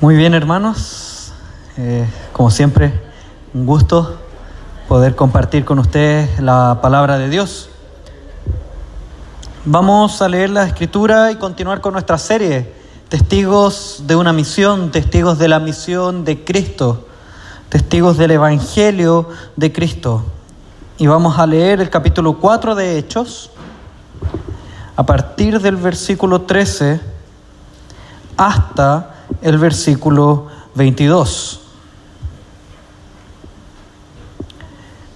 Muy bien, hermanos. Eh, como siempre, un gusto poder compartir con ustedes la palabra de Dios. Vamos a leer la escritura y continuar con nuestra serie, Testigos de una misión, testigos de la misión de Cristo, testigos del Evangelio de Cristo. Y vamos a leer el capítulo 4 de Hechos, a partir del versículo 13 hasta el versículo 22.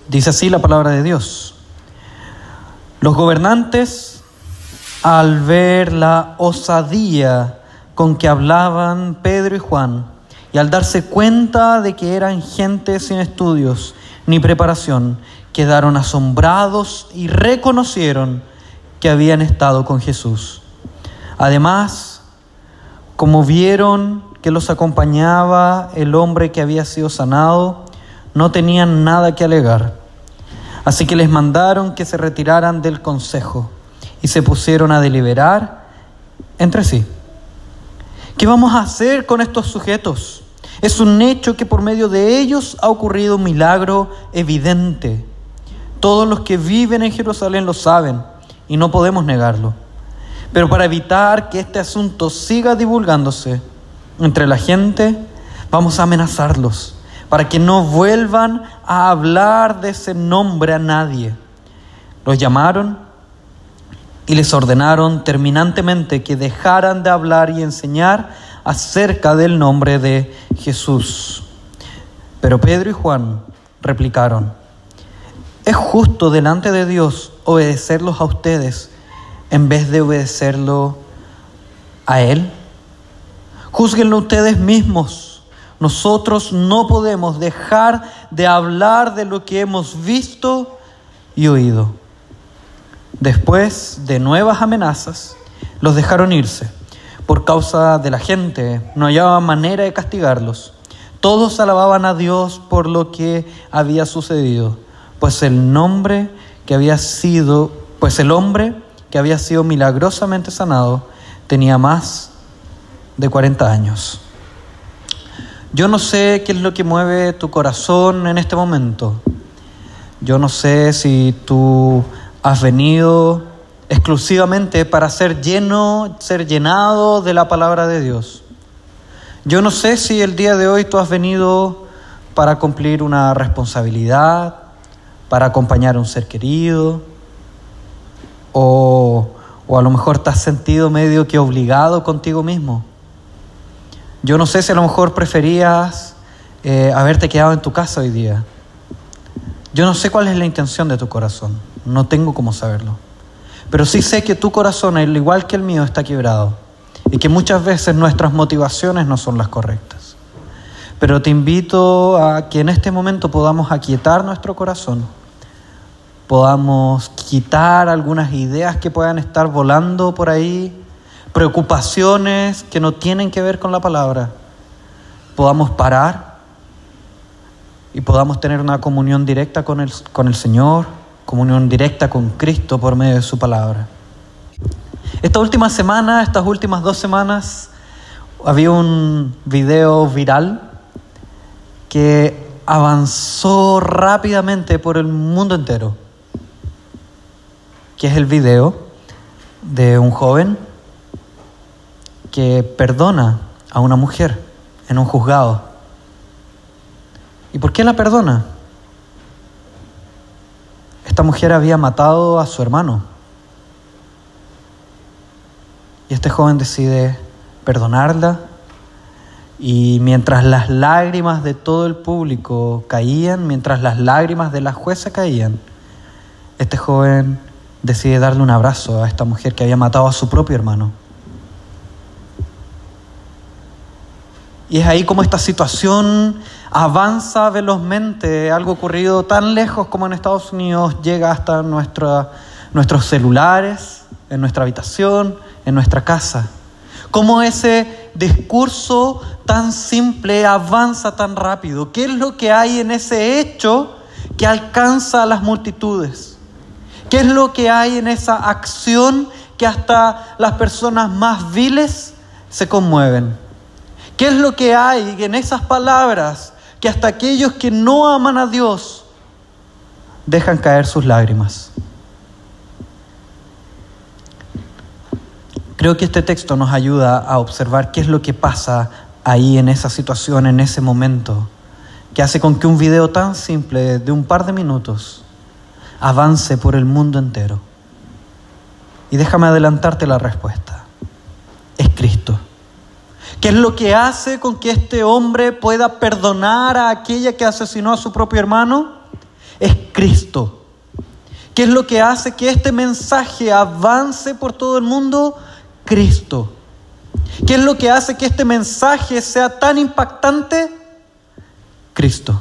Dice así la palabra de Dios. Los gobernantes, al ver la osadía con que hablaban Pedro y Juan, y al darse cuenta de que eran gente sin estudios ni preparación, quedaron asombrados y reconocieron que habían estado con Jesús. Además, como vieron que los acompañaba el hombre que había sido sanado, no tenían nada que alegar. Así que les mandaron que se retiraran del consejo y se pusieron a deliberar entre sí. ¿Qué vamos a hacer con estos sujetos? Es un hecho que por medio de ellos ha ocurrido un milagro evidente. Todos los que viven en Jerusalén lo saben y no podemos negarlo. Pero para evitar que este asunto siga divulgándose entre la gente, vamos a amenazarlos para que no vuelvan a hablar de ese nombre a nadie. Los llamaron y les ordenaron terminantemente que dejaran de hablar y enseñar acerca del nombre de Jesús. Pero Pedro y Juan replicaron, es justo delante de Dios obedecerlos a ustedes en vez de obedecerlo a Él? Júzguenlo ustedes mismos. Nosotros no podemos dejar de hablar de lo que hemos visto y oído. Después de nuevas amenazas, los dejaron irse. Por causa de la gente, no hallaban manera de castigarlos. Todos alababan a Dios por lo que había sucedido, pues el nombre que había sido, pues el hombre que había sido milagrosamente sanado, tenía más de 40 años. Yo no sé qué es lo que mueve tu corazón en este momento. Yo no sé si tú has venido exclusivamente para ser lleno, ser llenado de la palabra de Dios. Yo no sé si el día de hoy tú has venido para cumplir una responsabilidad, para acompañar a un ser querido, o, a lo mejor te has sentido medio que obligado contigo mismo. Yo no sé si a lo mejor preferías eh, haberte quedado en tu casa hoy día. Yo no sé cuál es la intención de tu corazón, no tengo cómo saberlo. Pero sí sé que tu corazón, al igual que el mío, está quebrado y que muchas veces nuestras motivaciones no son las correctas. Pero te invito a que en este momento podamos aquietar nuestro corazón podamos quitar algunas ideas que puedan estar volando por ahí, preocupaciones que no tienen que ver con la palabra, podamos parar y podamos tener una comunión directa con el, con el Señor, comunión directa con Cristo por medio de su palabra. Esta última semana, estas últimas dos semanas, había un video viral que avanzó rápidamente por el mundo entero que es el video de un joven que perdona a una mujer en un juzgado. ¿Y por qué la perdona? Esta mujer había matado a su hermano. Y este joven decide perdonarla y mientras las lágrimas de todo el público caían, mientras las lágrimas de la jueza caían, este joven decide darle un abrazo a esta mujer que había matado a su propio hermano. Y es ahí como esta situación avanza velozmente, algo ocurrido tan lejos como en Estados Unidos llega hasta nuestros celulares, en nuestra habitación, en nuestra casa. Cómo ese discurso tan simple avanza tan rápido. ¿Qué es lo que hay en ese hecho que alcanza a las multitudes? ¿Qué es lo que hay en esa acción que hasta las personas más viles se conmueven? ¿Qué es lo que hay en esas palabras que hasta aquellos que no aman a Dios dejan caer sus lágrimas? Creo que este texto nos ayuda a observar qué es lo que pasa ahí en esa situación, en ese momento, que hace con que un video tan simple de un par de minutos avance por el mundo entero. Y déjame adelantarte la respuesta. Es Cristo. ¿Qué es lo que hace con que este hombre pueda perdonar a aquella que asesinó a su propio hermano? Es Cristo. ¿Qué es lo que hace que este mensaje avance por todo el mundo? Cristo. ¿Qué es lo que hace que este mensaje sea tan impactante? Cristo.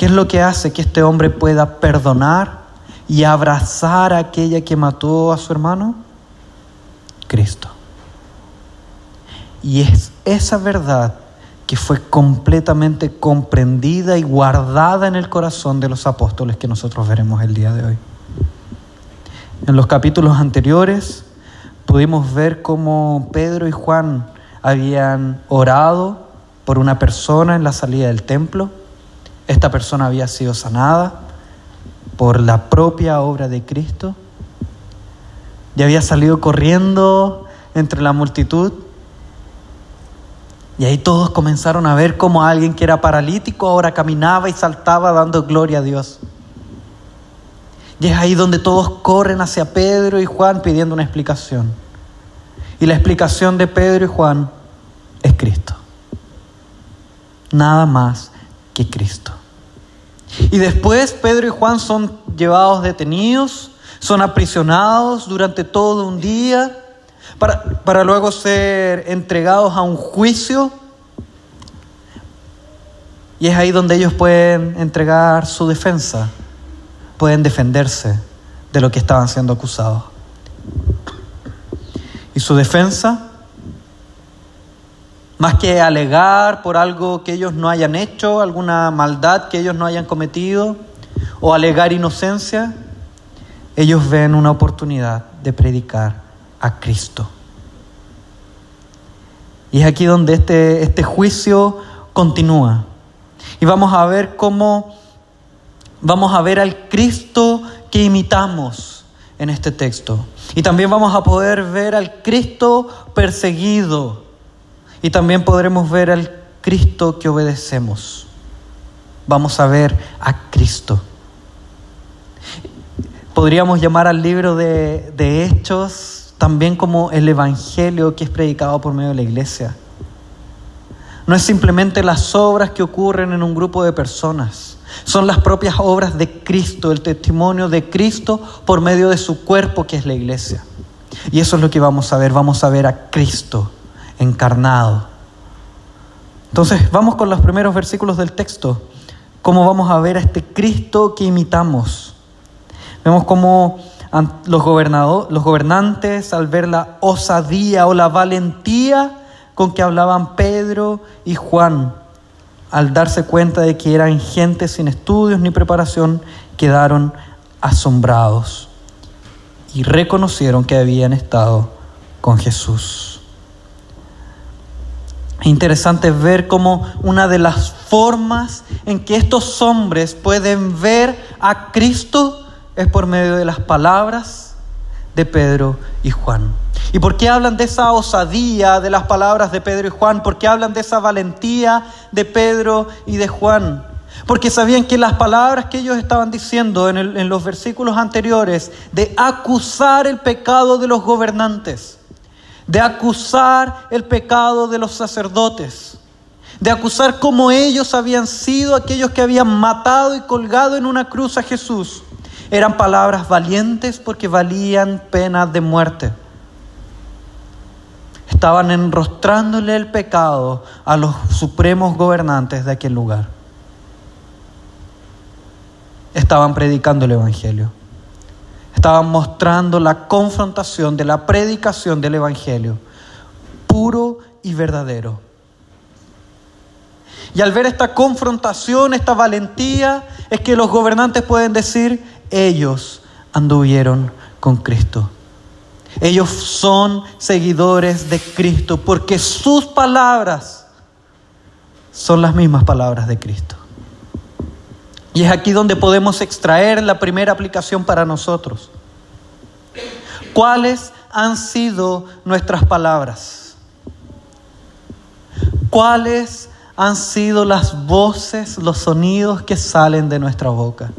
¿Qué es lo que hace que este hombre pueda perdonar y abrazar a aquella que mató a su hermano? Cristo. Y es esa verdad que fue completamente comprendida y guardada en el corazón de los apóstoles que nosotros veremos el día de hoy. En los capítulos anteriores pudimos ver cómo Pedro y Juan habían orado por una persona en la salida del templo. Esta persona había sido sanada por la propia obra de Cristo y había salido corriendo entre la multitud. Y ahí todos comenzaron a ver cómo alguien que era paralítico ahora caminaba y saltaba dando gloria a Dios. Y es ahí donde todos corren hacia Pedro y Juan pidiendo una explicación. Y la explicación de Pedro y Juan es Cristo. Nada más que Cristo. Y después Pedro y Juan son llevados detenidos, son aprisionados durante todo un día para, para luego ser entregados a un juicio. Y es ahí donde ellos pueden entregar su defensa pueden defenderse de lo que estaban siendo acusados. Y su defensa, más que alegar por algo que ellos no hayan hecho, alguna maldad que ellos no hayan cometido, o alegar inocencia, ellos ven una oportunidad de predicar a Cristo. Y es aquí donde este, este juicio continúa. Y vamos a ver cómo vamos a ver al Cristo que imitamos en este texto. Y también vamos a poder ver al Cristo perseguido. Y también podremos ver al Cristo que obedecemos. Vamos a ver a Cristo. Podríamos llamar al libro de, de Hechos también como el Evangelio que es predicado por medio de la iglesia. No es simplemente las obras que ocurren en un grupo de personas son las propias obras de Cristo, el testimonio de Cristo por medio de su cuerpo que es la iglesia. Y eso es lo que vamos a ver, vamos a ver a Cristo encarnado. Entonces, vamos con los primeros versículos del texto, cómo vamos a ver a este Cristo que imitamos. Vemos cómo los, los gobernantes, al ver la osadía o la valentía con que hablaban Pedro y Juan, al darse cuenta de que eran gente sin estudios ni preparación, quedaron asombrados y reconocieron que habían estado con Jesús. Es interesante ver cómo una de las formas en que estos hombres pueden ver a Cristo es por medio de las palabras de Pedro y Juan. ¿Y por qué hablan de esa osadía de las palabras de Pedro y Juan? ¿Por qué hablan de esa valentía de Pedro y de Juan? Porque sabían que las palabras que ellos estaban diciendo en, en los versículos anteriores de acusar el pecado de los gobernantes, de acusar el pecado de los sacerdotes, de acusar como ellos habían sido aquellos que habían matado y colgado en una cruz a Jesús, eran palabras valientes porque valían pena de muerte estaban enrostrándole el pecado a los supremos gobernantes de aquel lugar. Estaban predicando el Evangelio. Estaban mostrando la confrontación de la predicación del Evangelio, puro y verdadero. Y al ver esta confrontación, esta valentía, es que los gobernantes pueden decir, ellos anduvieron con Cristo. Ellos son seguidores de Cristo porque sus palabras son las mismas palabras de Cristo. Y es aquí donde podemos extraer la primera aplicación para nosotros. ¿Cuáles han sido nuestras palabras? ¿Cuáles han sido las voces, los sonidos que salen de nuestra boca?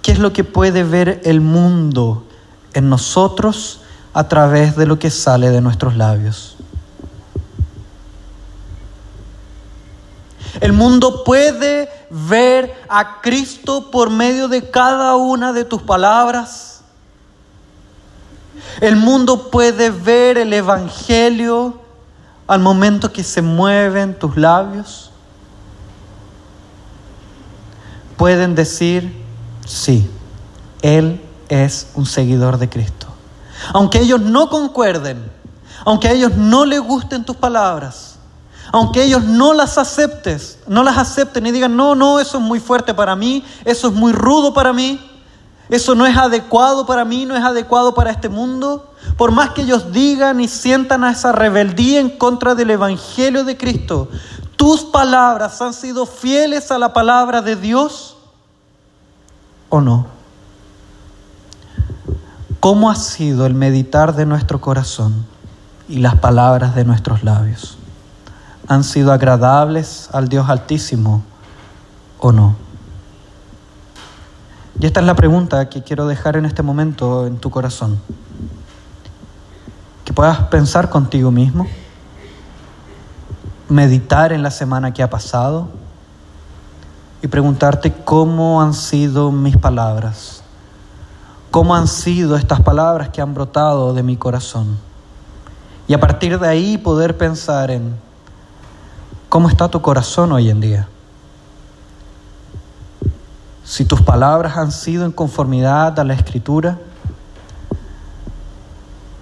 ¿Qué es lo que puede ver el mundo en nosotros a través de lo que sale de nuestros labios? El mundo puede ver a Cristo por medio de cada una de tus palabras. El mundo puede ver el Evangelio al momento que se mueven tus labios. Pueden decir, sí, Él es un seguidor de Cristo. Aunque ellos no concuerden, aunque a ellos no les gusten tus palabras, aunque ellos no las aceptes, no las acepten y digan, no, no, eso es muy fuerte para mí, eso es muy rudo para mí, eso no es adecuado para mí, no es adecuado para este mundo. Por más que ellos digan y sientan a esa rebeldía en contra del Evangelio de Cristo, tus palabras han sido fieles a la palabra de Dios o no. ¿Cómo ha sido el meditar de nuestro corazón y las palabras de nuestros labios? Han sido agradables al Dios Altísimo o no? Y esta es la pregunta que quiero dejar en este momento en tu corazón. Que puedas pensar contigo mismo, meditar en la semana que ha pasado y preguntarte cómo han sido mis palabras, cómo han sido estas palabras que han brotado de mi corazón. Y a partir de ahí poder pensar en ¿Cómo está tu corazón hoy en día? Si tus palabras han sido en conformidad a la escritura,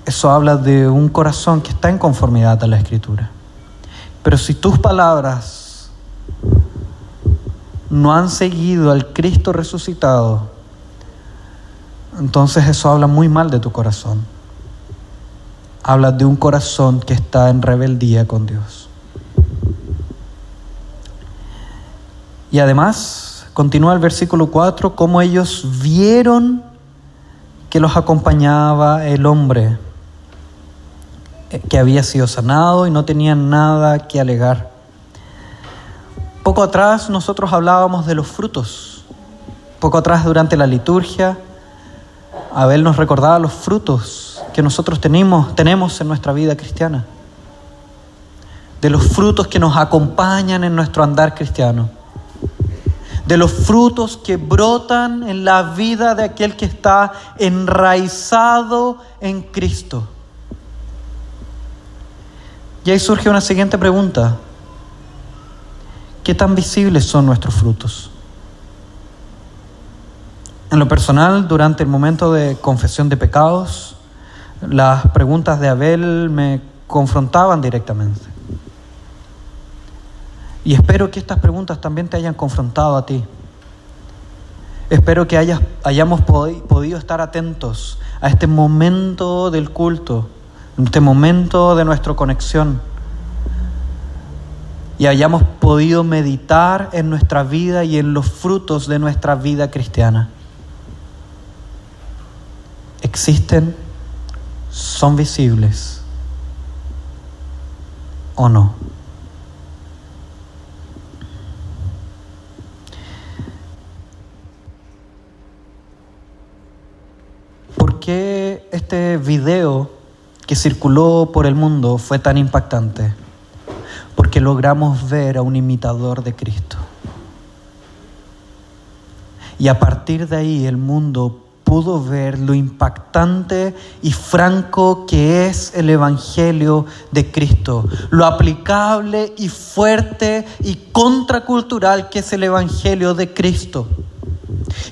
eso habla de un corazón que está en conformidad a la escritura. Pero si tus palabras no han seguido al Cristo resucitado, entonces eso habla muy mal de tu corazón. Habla de un corazón que está en rebeldía con Dios. Y además, continúa el versículo 4, cómo ellos vieron que los acompañaba el hombre eh, que había sido sanado y no tenían nada que alegar. Poco atrás nosotros hablábamos de los frutos. Poco atrás durante la liturgia, Abel nos recordaba los frutos que nosotros tenemos, tenemos en nuestra vida cristiana. De los frutos que nos acompañan en nuestro andar cristiano de los frutos que brotan en la vida de aquel que está enraizado en Cristo. Y ahí surge una siguiente pregunta. ¿Qué tan visibles son nuestros frutos? En lo personal, durante el momento de confesión de pecados, las preguntas de Abel me confrontaban directamente. Y espero que estas preguntas también te hayan confrontado a ti. Espero que hayamos podido estar atentos a este momento del culto, este momento de nuestra conexión. Y hayamos podido meditar en nuestra vida y en los frutos de nuestra vida cristiana. ¿Existen? ¿Son visibles? ¿O no? Qué este video que circuló por el mundo fue tan impactante? Porque logramos ver a un imitador de Cristo. Y a partir de ahí el mundo pudo ver lo impactante y franco que es el Evangelio de Cristo, lo aplicable y fuerte y contracultural que es el Evangelio de Cristo.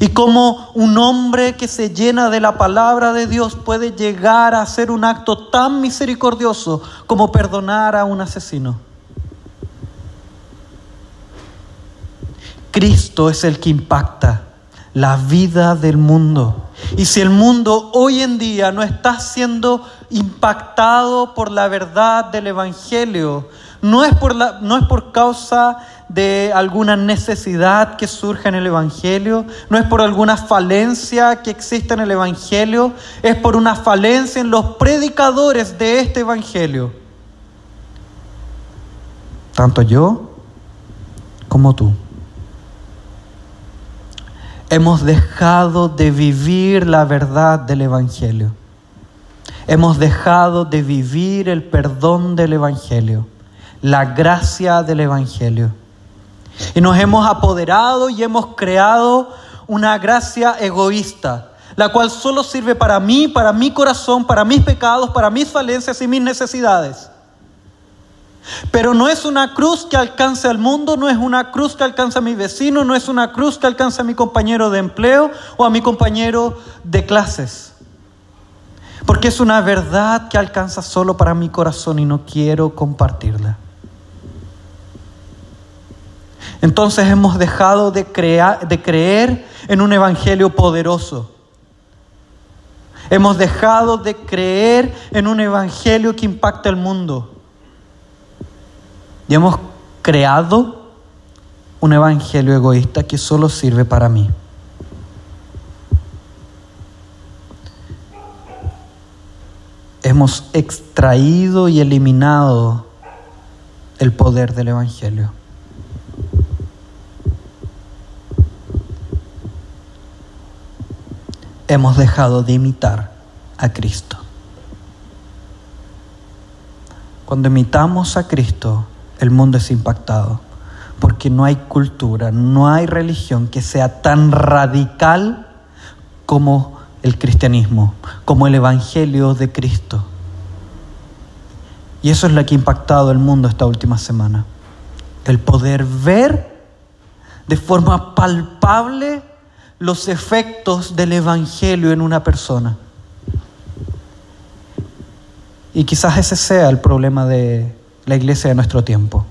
Y cómo un hombre que se llena de la palabra de Dios puede llegar a hacer un acto tan misericordioso como perdonar a un asesino. Cristo es el que impacta. la vida del mundo. Y si el mundo hoy en día no está siendo impactado por la verdad del Evangelio, no es por, la, no es por causa de alguna necesidad que surja en el Evangelio, no es por alguna falencia que exista en el Evangelio, es por una falencia en los predicadores de este Evangelio. Tanto yo como tú. Hemos dejado de vivir la verdad del Evangelio. Hemos dejado de vivir el perdón del Evangelio, la gracia del Evangelio. Y nos hemos apoderado y hemos creado una gracia egoísta, la cual solo sirve para mí, para mi corazón, para mis pecados, para mis falencias y mis necesidades. Pero no es una cruz que alcance al mundo, no es una cruz que alcance a mi vecino, no es una cruz que alcance a mi compañero de empleo o a mi compañero de clases. Porque es una verdad que alcanza solo para mi corazón y no quiero compartirla. Entonces hemos dejado de, creer en un evangelio poderoso. Hemos dejado de creer en un evangelio que impacta el mundo. Y hemos creado un evangelio egoísta que solo sirve para mí. Hemos extraído y eliminado el poder del evangelio. Hemos dejado de imitar a Cristo. Cuando imitamos a Cristo, el mundo es impactado, porque no hay cultura, no hay religión que sea tan radical como el cristianismo, como el Evangelio de Cristo. Y eso es lo que ha impactado el mundo esta última semana. El poder ver de forma palpable los efectos del Evangelio en una persona. Y quizás ese sea el problema de la iglesia de nuestro tiempo.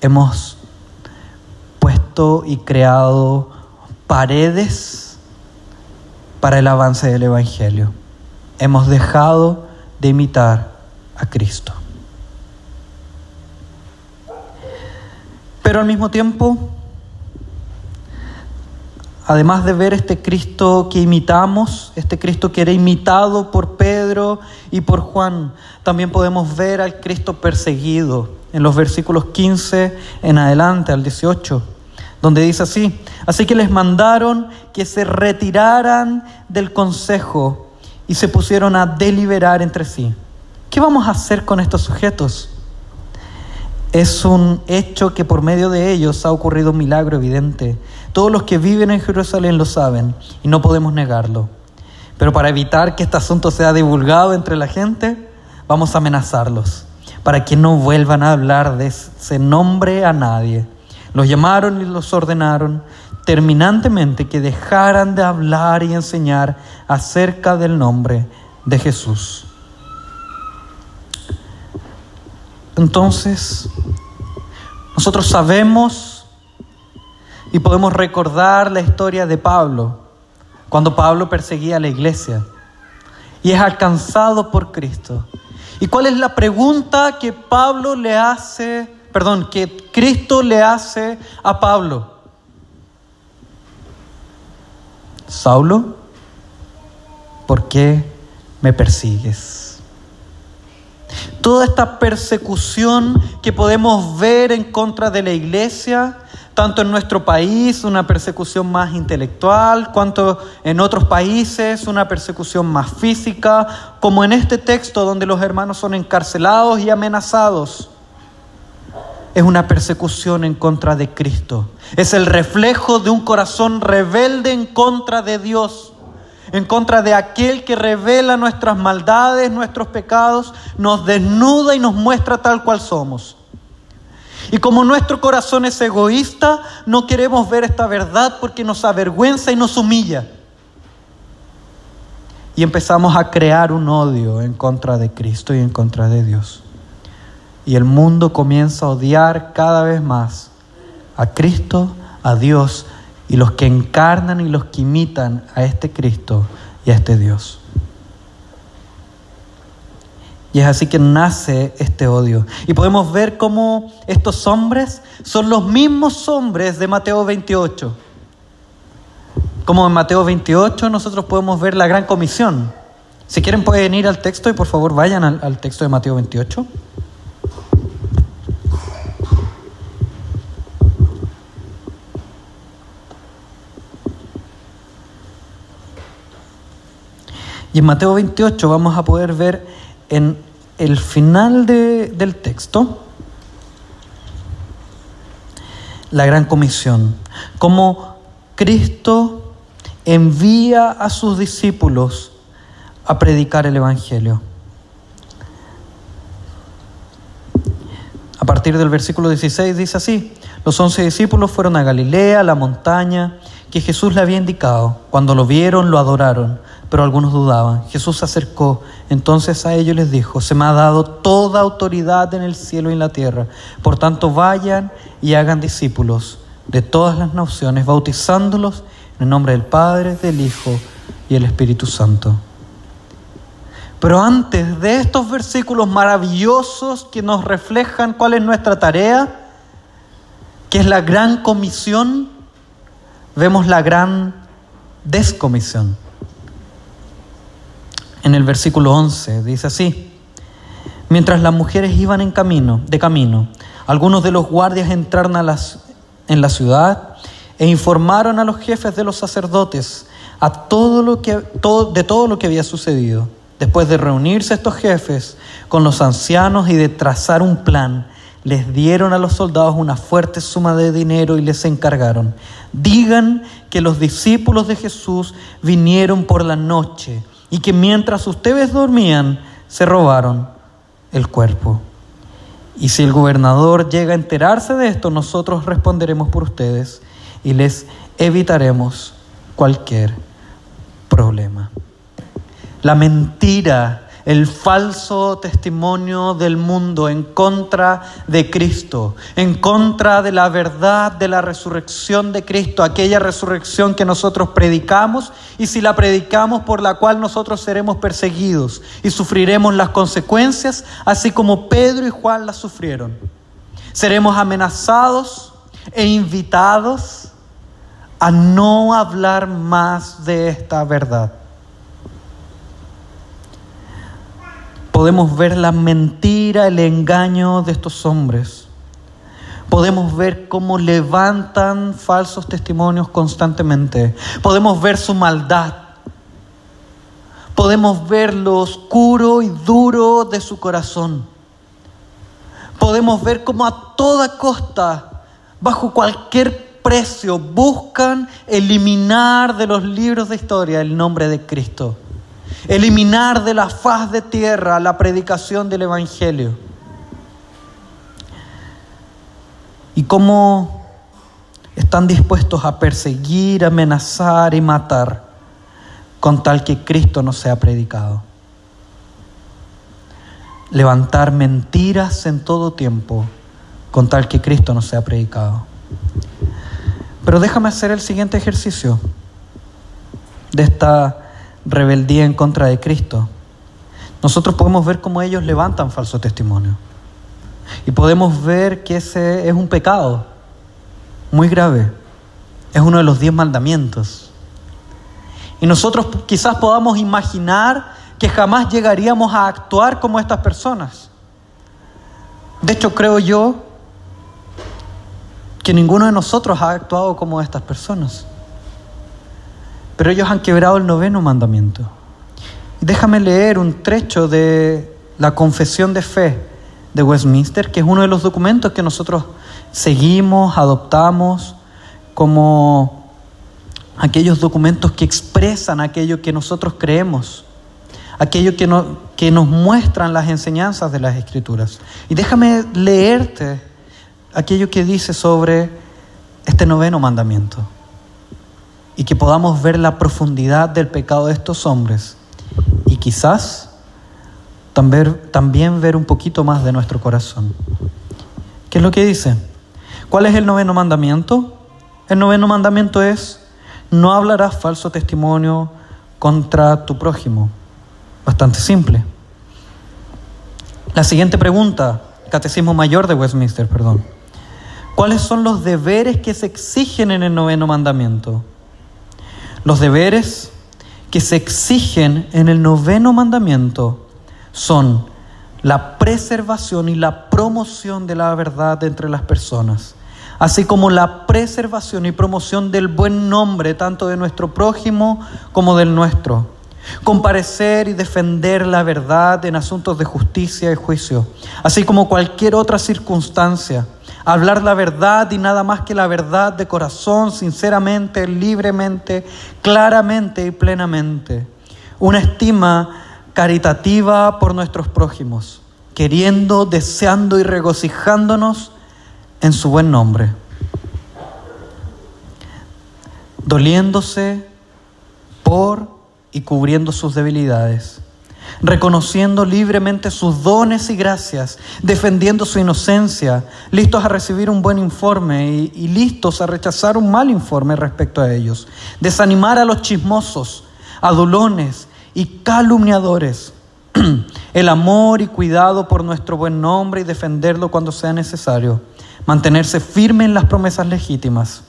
Hemos puesto y creado paredes para el avance del Evangelio. Hemos dejado de imitar a Cristo. Pero al mismo tiempo además de ver este Cristo que imitamos, este Cristo que era imitado por Pedro y por Juan, también podemos ver al Cristo perseguido en los versículos 15 en adelante al 18, donde dice así, así que les mandaron que se retiraran del consejo y se pusieron a deliberar entre sí. ¿Qué vamos a hacer con estos sujetos? Es un hecho que por medio de ellos ha ocurrido un milagro evidente. Todos los que viven en Jerusalén lo saben y no podemos negarlo. Pero para evitar que este asunto sea divulgado entre la gente, vamos a amenazarlos para que no vuelvan a hablar de ese nombre a nadie. Los llamaron y los ordenaron terminantemente que dejaran de hablar y enseñar acerca del nombre de Jesús. Entonces, nosotros sabemos y podemos recordar la historia de Pablo, cuando Pablo perseguía a la iglesia y es alcanzado por Cristo. ¿Y cuál es la pregunta que Pablo le hace, perdón, que Cristo le hace a Pablo? Saulo, ¿por qué me persigues? toda esta persecución que podemos ver en contra de la iglesia, tanto en nuestro país, una persecución más intelectual, cuanto en otros países, una persecución más física, como en este texto donde los hermanos son encarcelados y amenazados. Es una persecución en contra de Cristo. Es el reflejo de un corazón rebelde en contra de Dios en contra de aquel que revela nuestras maldades, nuestros pecados, nos desnuda y nos muestra tal cual somos. Y como nuestro corazón es egoísta, no queremos ver esta verdad porque nos avergüenza y nos humilla. Y empezamos a crear un odio en contra de Cristo y en contra de Dios. Y el mundo comienza a odiar cada vez más a Cristo, a Dios y los que encarnan y los que imitan a este Cristo y a este Dios. Y es así que nace este odio. Y podemos ver cómo estos hombres son los mismos hombres de Mateo 28. Como en Mateo 28 nosotros podemos ver la gran comisión. Si quieren pueden ir al texto y por favor vayan al, texto de Mateo 28. Y en Mateo 28 vamos a poder ver en el final del texto la gran comisión, cómo Cristo envía a sus discípulos a predicar el Evangelio. A partir del versículo 16 dice así, los once discípulos fueron a Galilea, a la montaña que Jesús le había indicado. Cuando lo vieron, lo adoraron pero algunos dudaban. Jesús se acercó entonces a ellos les dijo, se me ha dado toda autoridad en el cielo y en la tierra. Por tanto, vayan y hagan discípulos de todas las naciones, bautizándolos en el nombre del Padre, del Hijo y del Espíritu Santo. Pero antes de estos versículos maravillosos que nos reflejan cuál es nuestra tarea, que es la gran comisión, vemos la gran descomisión en el versículo 11. Dice así, mientras las mujeres iban en camino, de camino, algunos de los guardias entraron en la ciudad e informaron a los jefes de los sacerdotes a todo lo que, de todo lo que había sucedido. Después de reunirse estos jefes con los ancianos y de trazar un plan, les dieron a los soldados una fuerte suma de dinero y les encargaron, digan que los discípulos de Jesús vinieron por la noche y que mientras ustedes dormían se robaron el cuerpo. Y si el gobernador llega a enterarse de esto, nosotros responderemos por ustedes y les evitaremos cualquier problema. La mentira el falso testimonio del mundo en contra de Cristo, en contra de la verdad de la resurrección de Cristo, aquella resurrección que nosotros predicamos y si la predicamos por la cual nosotros seremos perseguidos y sufriremos las consecuencias, así como Pedro y Juan las sufrieron. Seremos amenazados e invitados a no hablar más de esta verdad. Podemos ver la mentira, el engaño de estos hombres. Podemos ver cómo levantan falsos testimonios constantemente. Podemos ver su maldad. Podemos ver lo oscuro y duro de su corazón. Podemos ver cómo a toda costa, bajo cualquier precio, buscan eliminar de los libros de historia el nombre de Cristo eliminar de la faz de tierra la predicación del Evangelio. Y cómo están dispuestos a perseguir, amenazar y matar con tal que Cristo no sea predicado. Levantar mentiras en todo tiempo con tal que Cristo no sea predicado. Pero déjame hacer el siguiente ejercicio de esta rebeldía en contra de Cristo, nosotros podemos ver cómo ellos levantan falso testimonio. Y podemos ver que ese es un pecado muy grave. Es uno de los diez mandamientos. Y nosotros quizás podamos imaginar que jamás llegaríamos a actuar como estas personas. De hecho, creo yo que ninguno de nosotros ha actuado como estas personas. Pero ellos han quebrado el noveno mandamiento. Déjame leer un trecho de la Confesión de Fe de Westminster, que es uno de los documentos que nosotros seguimos, adoptamos como aquellos documentos que expresan aquello que nosotros creemos, aquello que, que nos muestran las enseñanzas de las Escrituras. Y déjame leerte aquello que dice sobre este noveno mandamiento y que podamos ver la profundidad del pecado de estos hombres y quizás también, ver un poquito más de nuestro corazón. ¿Qué es lo que dice? ¿Cuál es el noveno mandamiento? El noveno mandamiento es, no hablarás falso testimonio contra tu prójimo. Bastante simple. La siguiente pregunta, Catecismo Mayor de Westminster, perdón. ¿Cuáles son los deberes que se exigen en el noveno mandamiento? Los deberes que se exigen en el noveno mandamiento son la preservación y la promoción de la verdad entre las personas, así como la preservación y promoción del buen nombre tanto de nuestro prójimo como del nuestro. Comparecer y defender la verdad en asuntos de justicia y juicio, así como cualquier otra circunstancia. Hablar la verdad y nada más que la verdad de corazón, sinceramente, libremente, claramente y plenamente. Una estima caritativa por nuestros prójimos, queriendo, deseando y regocijándonos en su buen nombre, doliéndose por y cubriendo sus debilidades, reconociendo libremente sus dones y gracias, defendiendo su inocencia, listos a recibir un buen informe y, listos a rechazar un mal informe respecto a ellos, desanimar a los chismosos, adulones, y calumniadores. El amor y cuidado por nuestro buen nombre y defenderlo cuando sea necesario. Mantenerse firme en las promesas legítimas.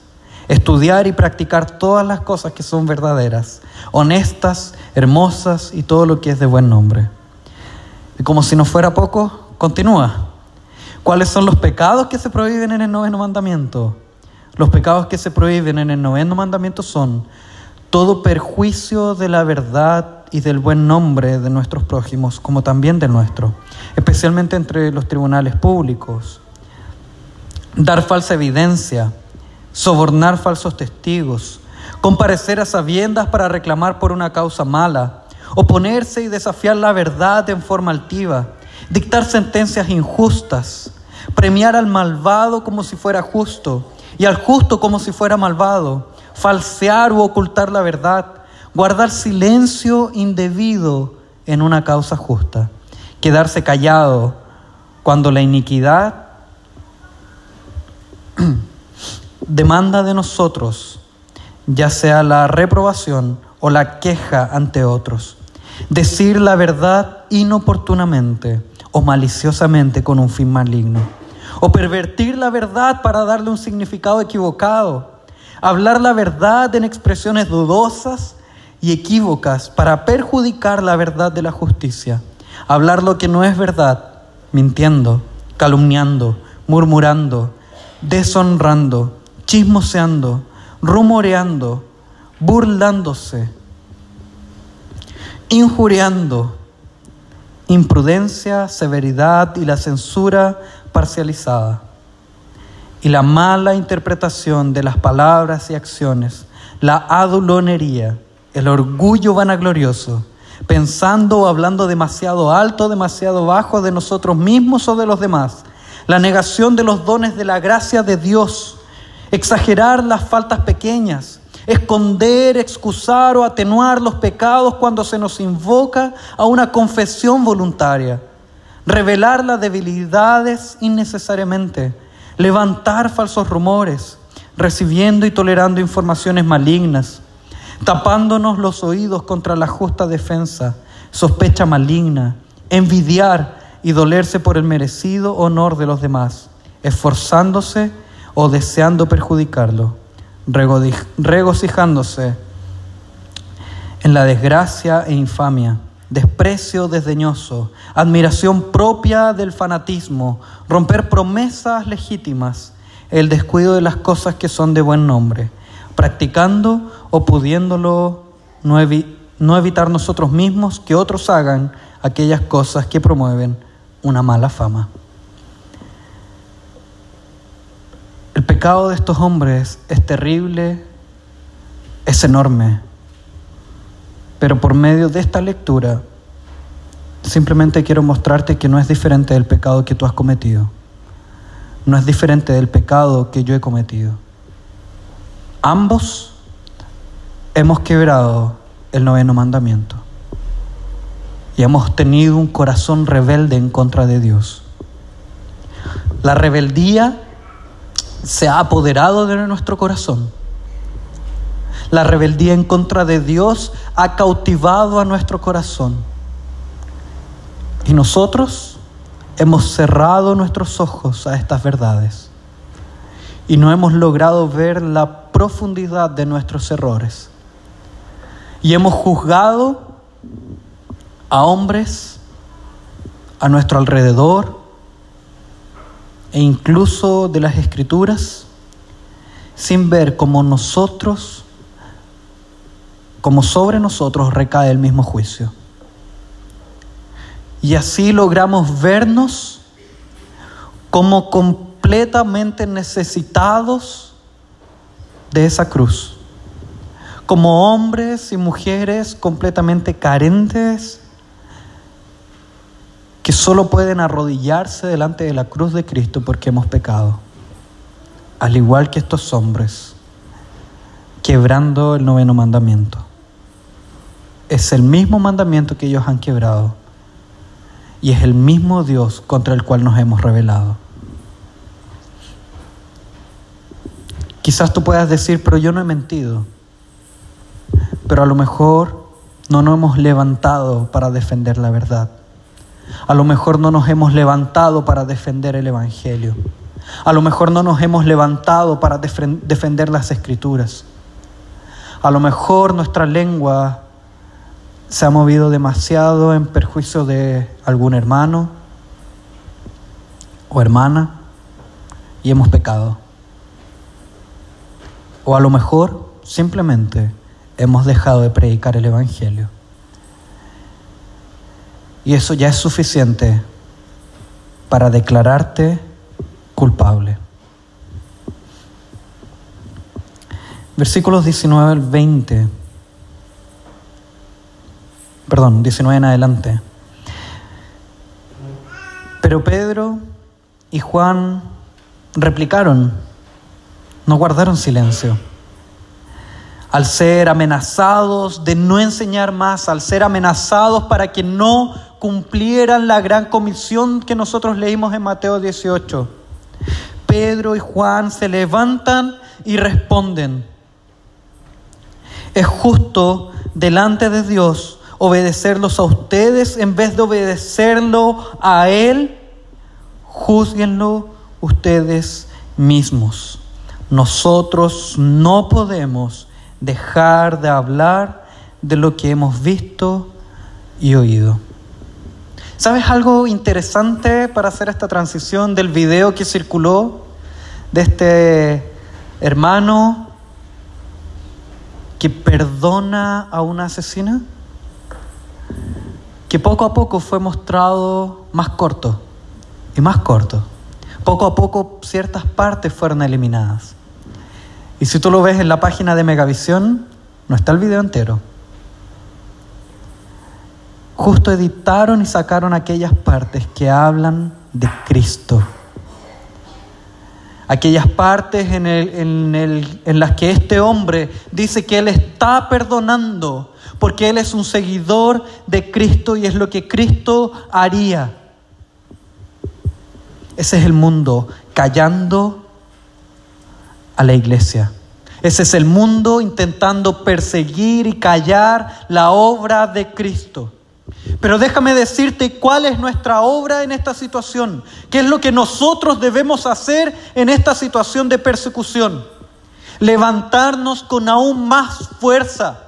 Estudiar y practicar todas las cosas que son verdaderas, honestas, hermosas y todo lo que es de buen nombre. Y como si no fuera poco, continúa. ¿Cuáles son los pecados que se prohíben en el noveno mandamiento? Los pecados que se prohíben en el noveno mandamiento son todo perjuicio de la verdad y del buen nombre de nuestros prójimos, como también del nuestro, especialmente entre los tribunales públicos. Dar falsa evidencia, sobornar falsos testigos, comparecer a sabiendas para reclamar por una causa mala, oponerse y desafiar la verdad en forma altiva, dictar sentencias injustas, premiar al malvado como si fuera justo y al justo como si fuera malvado, falsear u ocultar la verdad, guardar silencio indebido en una causa justa, quedarse callado cuando la iniquidad demanda de nosotros, ya sea la reprobación o la queja ante otros, decir la verdad inoportunamente o maliciosamente con un fin maligno, o pervertir la verdad para darle un significado equivocado, hablar la verdad en expresiones dudosas y equívocas para perjudicar la verdad de la justicia, hablar lo que no es verdad, mintiendo, calumniando, murmurando, deshonrando, chismoseando, rumoreando, burlándose, injuriando, imprudencia, severidad y la censura parcializada, y la mala interpretación de las palabras y acciones, la adulonería, el orgullo vanaglorioso, pensando o hablando demasiado alto, demasiado bajo de nosotros mismos o de los demás, la negación de los dones de la gracia de Dios, exagerar las faltas pequeñas, esconder, excusar o atenuar los pecados cuando se nos invoca a una confesión voluntaria, revelar las debilidades innecesariamente, levantar falsos rumores, recibiendo y tolerando informaciones malignas, tapándonos los oídos contra la justa defensa, sospecha maligna, envidiar y dolerse por el merecido honor de los demás, esforzándose o deseando perjudicarlo, regocijándose en la desgracia e infamia, desprecio desdeñoso, admiración propia del fanatismo, romper promesas legítimas, el descuido de las cosas que son de buen nombre practicando o pudiéndolo no, no evitar nosotros mismos que otros hagan aquellas cosas que promueven una mala fama. Pecado de estos hombres es terrible, es enorme, pero por medio de esta lectura simplemente quiero mostrarte que no es diferente del pecado que tú has cometido, no es diferente del pecado que yo he cometido. Ambos hemos quebrado el noveno mandamiento y hemos tenido un corazón rebelde en contra de Dios. La rebeldía se ha apoderado de nuestro corazón. La rebeldía en contra de Dios ha cautivado a nuestro corazón. Y nosotros hemos cerrado nuestros ojos a estas verdades. Y no hemos logrado ver la profundidad de nuestros errores. Y hemos juzgado a hombres a nuestro alrededor e incluso de las escrituras sin ver cómo nosotros, como sobre nosotros recae el mismo juicio. Y así logramos vernos como completamente necesitados de esa cruz, como hombres y mujeres completamente carentes que solo pueden arrodillarse delante de la cruz de Cristo porque hemos pecado, al igual que estos hombres, quebrando el noveno mandamiento. Es el mismo mandamiento que ellos han quebrado y es el mismo Dios contra el cual nos hemos rebelado. Quizás tú puedas decir, pero yo no he mentido, pero a lo mejor no nos hemos levantado para defender la verdad. A lo mejor no nos hemos levantado para defender el Evangelio. A lo mejor no nos hemos levantado para defender las escrituras. A lo mejor nuestra lengua se ha movido demasiado en perjuicio de algún hermano o hermana y hemos pecado. O a lo mejor simplemente hemos dejado de predicar el Evangelio. Y eso ya es suficiente para declararte culpable. Versículos 19 al 20. Perdón, 19 en adelante. Pero Pedro y Juan replicaron, no guardaron silencio al ser amenazados de no enseñar más, al ser amenazados para que no cumplieran la gran comisión que nosotros leímos en Mateo 18. Pedro y Juan se levantan y responden. Es justo delante de Dios obedecerlos a ustedes en vez de obedecerlo a Él. Júzguenlo ustedes mismos. Nosotros no podemos dejar de hablar de lo que hemos visto y oído. ¿Sabes algo interesante para hacer esta transición del video que circuló de este hermano que perdona a una asesina? Que poco a poco fue mostrado más corto y más corto. Poco a poco ciertas partes fueron eliminadas. Y si tú lo ves en la página de Megavisión, no está el video entero. Justo editaron y sacaron aquellas partes que hablan de Cristo. Aquellas partes en, las que este hombre dice que Él está perdonando porque Él es un seguidor de Cristo y es lo que Cristo haría. Ese es el mundo callando a la iglesia. Ese es el mundo intentando perseguir y callar la obra de Cristo. Pero déjame decirte cuál es nuestra obra en esta situación, qué es lo que nosotros debemos hacer en esta situación de persecución. Levantarnos con aún más fuerza.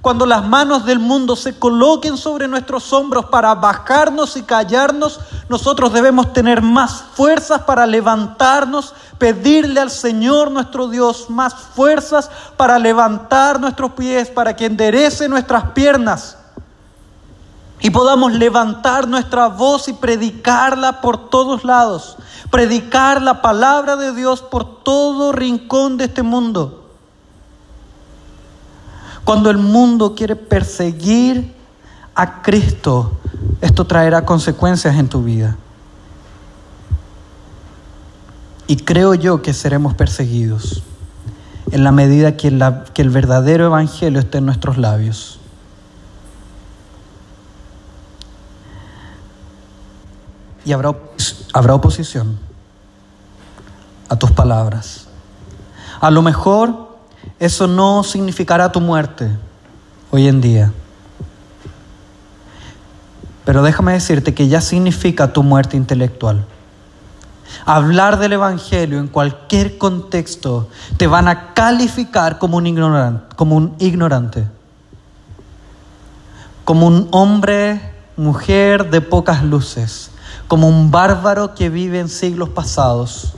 Cuando las manos del mundo se coloquen sobre nuestros hombros para bajarnos y callarnos, nosotros debemos tener más fuerzas para levantarnos, pedirle al Señor nuestro Dios más fuerzas para levantar nuestros pies, para que enderece nuestras piernas y podamos levantar nuestra voz y predicarla por todos lados, predicar la palabra de Dios por todo rincón de este mundo. Cuando el mundo quiere perseguir a Cristo, esto traerá consecuencias en tu vida. Y creo yo que seremos perseguidos en la medida que, el verdadero evangelio esté en nuestros labios. Y habrá, habrá oposición. a tus palabras. A lo mejor eso no significará tu muerte hoy en día. Pero déjame decirte que ya significa tu muerte intelectual. Hablar del Evangelio en cualquier contexto te van a calificar como un ignorante, como un, ignorante, como un hombre, mujer de pocas luces, como un bárbaro que vive en siglos pasados,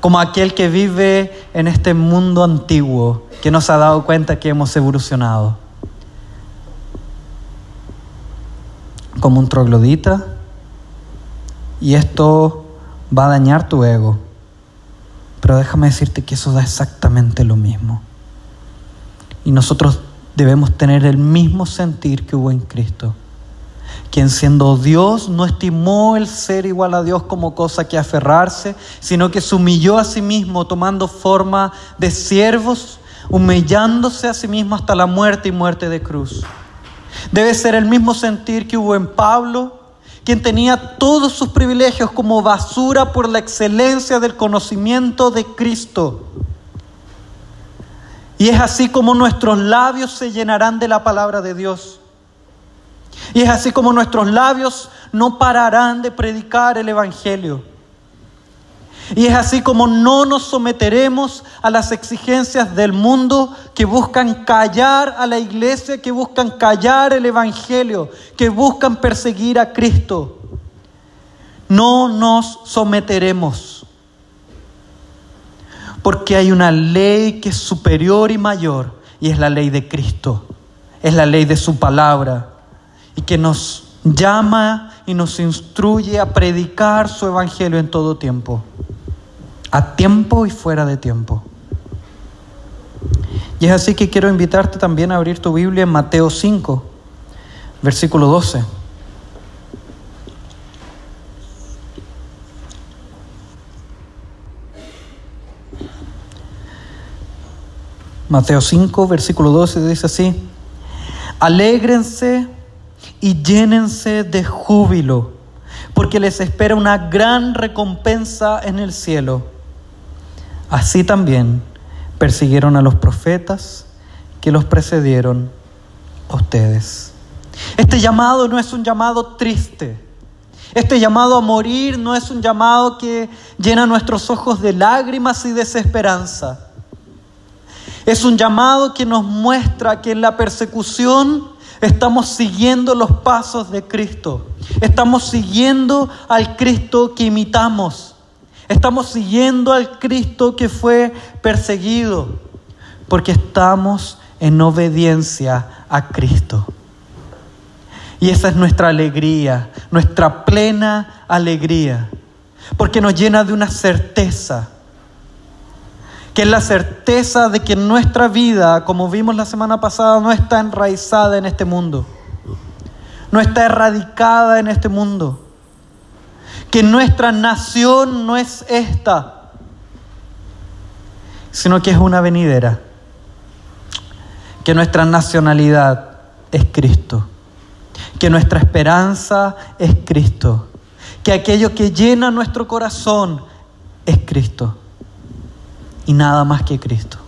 como aquel que vive en este mundo antiguo que no se ha dado cuenta que hemos evolucionado. como un troglodita y esto va a dañar tu ego. Pero déjame decirte que eso da exactamente lo mismo. Y nosotros debemos tener el mismo sentir que hubo en Cristo, quien siendo Dios no estimó el ser igual a Dios como cosa que aferrarse, sino que se humilló a sí mismo tomando forma de siervos, humillándose a sí mismo hasta la muerte y muerte de cruz. Debe ser el mismo sentir que hubo en Pablo, quien tenía todos sus privilegios como basura por la excelencia del conocimiento de Cristo. Y es así como nuestros labios se llenarán de la palabra de Dios. Y es así como nuestros labios no pararán de predicar el Evangelio. Y es así como no nos someteremos a las exigencias del mundo que buscan callar a la iglesia, que buscan callar el Evangelio, que buscan perseguir a Cristo. No nos someteremos. Porque hay una ley que es superior y mayor y es la ley de Cristo. Es la ley de su palabra y que nos llama y nos instruye a predicar su Evangelio en todo tiempo a tiempo y fuera de tiempo. Y es así que quiero invitarte también a abrir tu Biblia en Mateo 5, versículo 12. Mateo 5, versículo 12 dice así, alégrense y llénense de júbilo, porque les espera una gran recompensa en el cielo Así también persiguieron a los profetas que los precedieron a ustedes. Este llamado no es un llamado triste. Este llamado a morir no es un llamado que llena nuestros ojos de lágrimas y desesperanza. Es un llamado que nos muestra que en la persecución estamos siguiendo los pasos de Cristo. Estamos siguiendo al Cristo que imitamos. Estamos siguiendo al Cristo que fue perseguido porque estamos en obediencia a Cristo. Y esa es nuestra alegría, nuestra plena alegría, porque nos llena de una certeza, que es la certeza de que nuestra vida, como vimos la semana pasada, no está enraizada en este mundo, no está erradicada en este mundo que nuestra nación no es esta, sino que es una venidera, que nuestra nacionalidad es Cristo, que nuestra esperanza es Cristo, que aquello que llena nuestro corazón es Cristo y nada más que Cristo.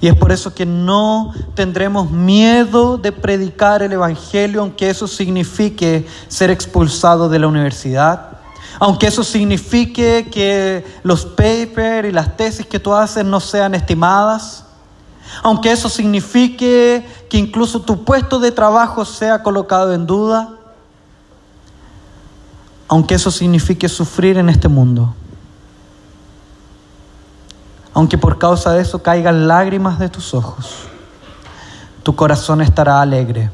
Y es por eso que no tendremos miedo de predicar el Evangelio, aunque eso signifique ser expulsado de la universidad, aunque eso signifique que los papers y las tesis que tú haces no sean estimadas, aunque eso signifique que incluso tu puesto de trabajo sea colocado en duda, aunque eso signifique sufrir en este mundo aunque por causa de eso caigan lágrimas de tus ojos, tu corazón estará alegre,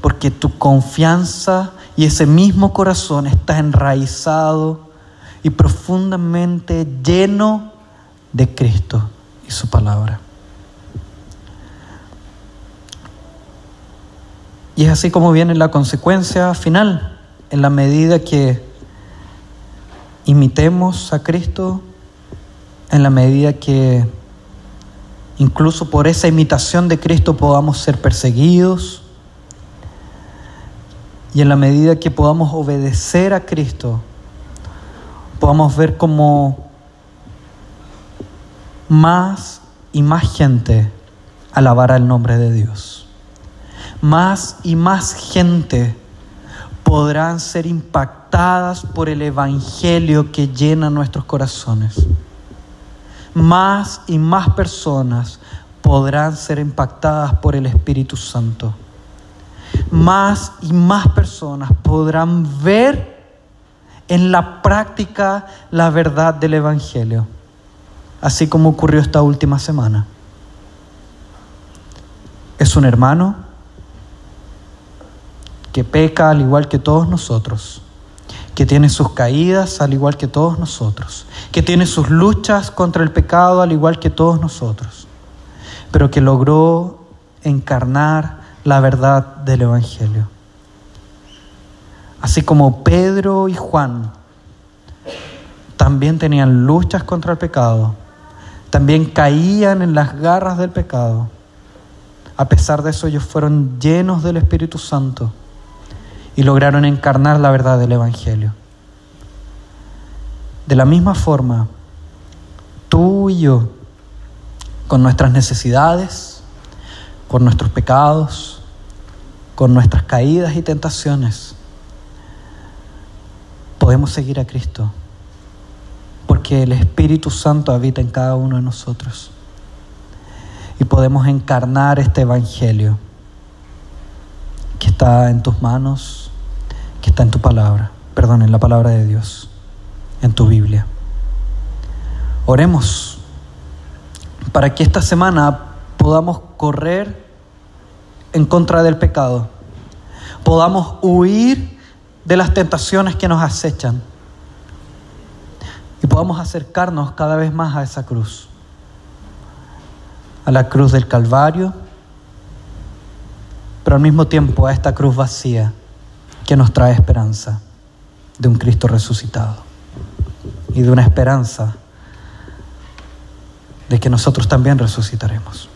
porque tu confianza y ese mismo corazón está enraizado y profundamente lleno de Cristo y su palabra. Y es así como viene la consecuencia final, en la medida que imitemos a Cristo, en la medida que incluso por esa imitación de Cristo podamos ser perseguidos y en la medida que podamos obedecer a Cristo, podamos ver como más y más gente alabará el nombre de Dios. Más y más gente podrán ser impactadas por el Evangelio que llena nuestros corazones. Más y más personas podrán ser impactadas por el Espíritu Santo. Más y más personas podrán ver en la práctica la verdad del Evangelio, así como ocurrió esta última semana. Es un hermano que peca al igual que todos nosotros, que tiene sus caídas al igual que todos nosotros, que tiene sus luchas contra el pecado al igual que todos nosotros, pero que logró encarnar la verdad del Evangelio. Así como Pedro y Juan también tenían luchas contra el pecado, también caían en las garras del pecado. A pesar de eso ellos fueron llenos del Espíritu Santo y lograron encarnar la verdad del Evangelio. De la misma forma, tú y yo, con nuestras necesidades, con nuestros pecados, con nuestras caídas y tentaciones, podemos seguir a Cristo, porque el Espíritu Santo habita en cada uno de nosotros y podemos encarnar este Evangelio que está en tus manos que está en tu palabra, perdón, en la palabra de Dios, en tu Biblia. Oremos para que esta semana podamos correr en contra del pecado, podamos huir de las tentaciones que nos acechan. Y podamos acercarnos cada vez más a esa cruz, a la cruz del Calvario, pero al mismo tiempo a esta cruz vacía que nos trae esperanza de un Cristo resucitado y de una esperanza de que nosotros también resucitaremos.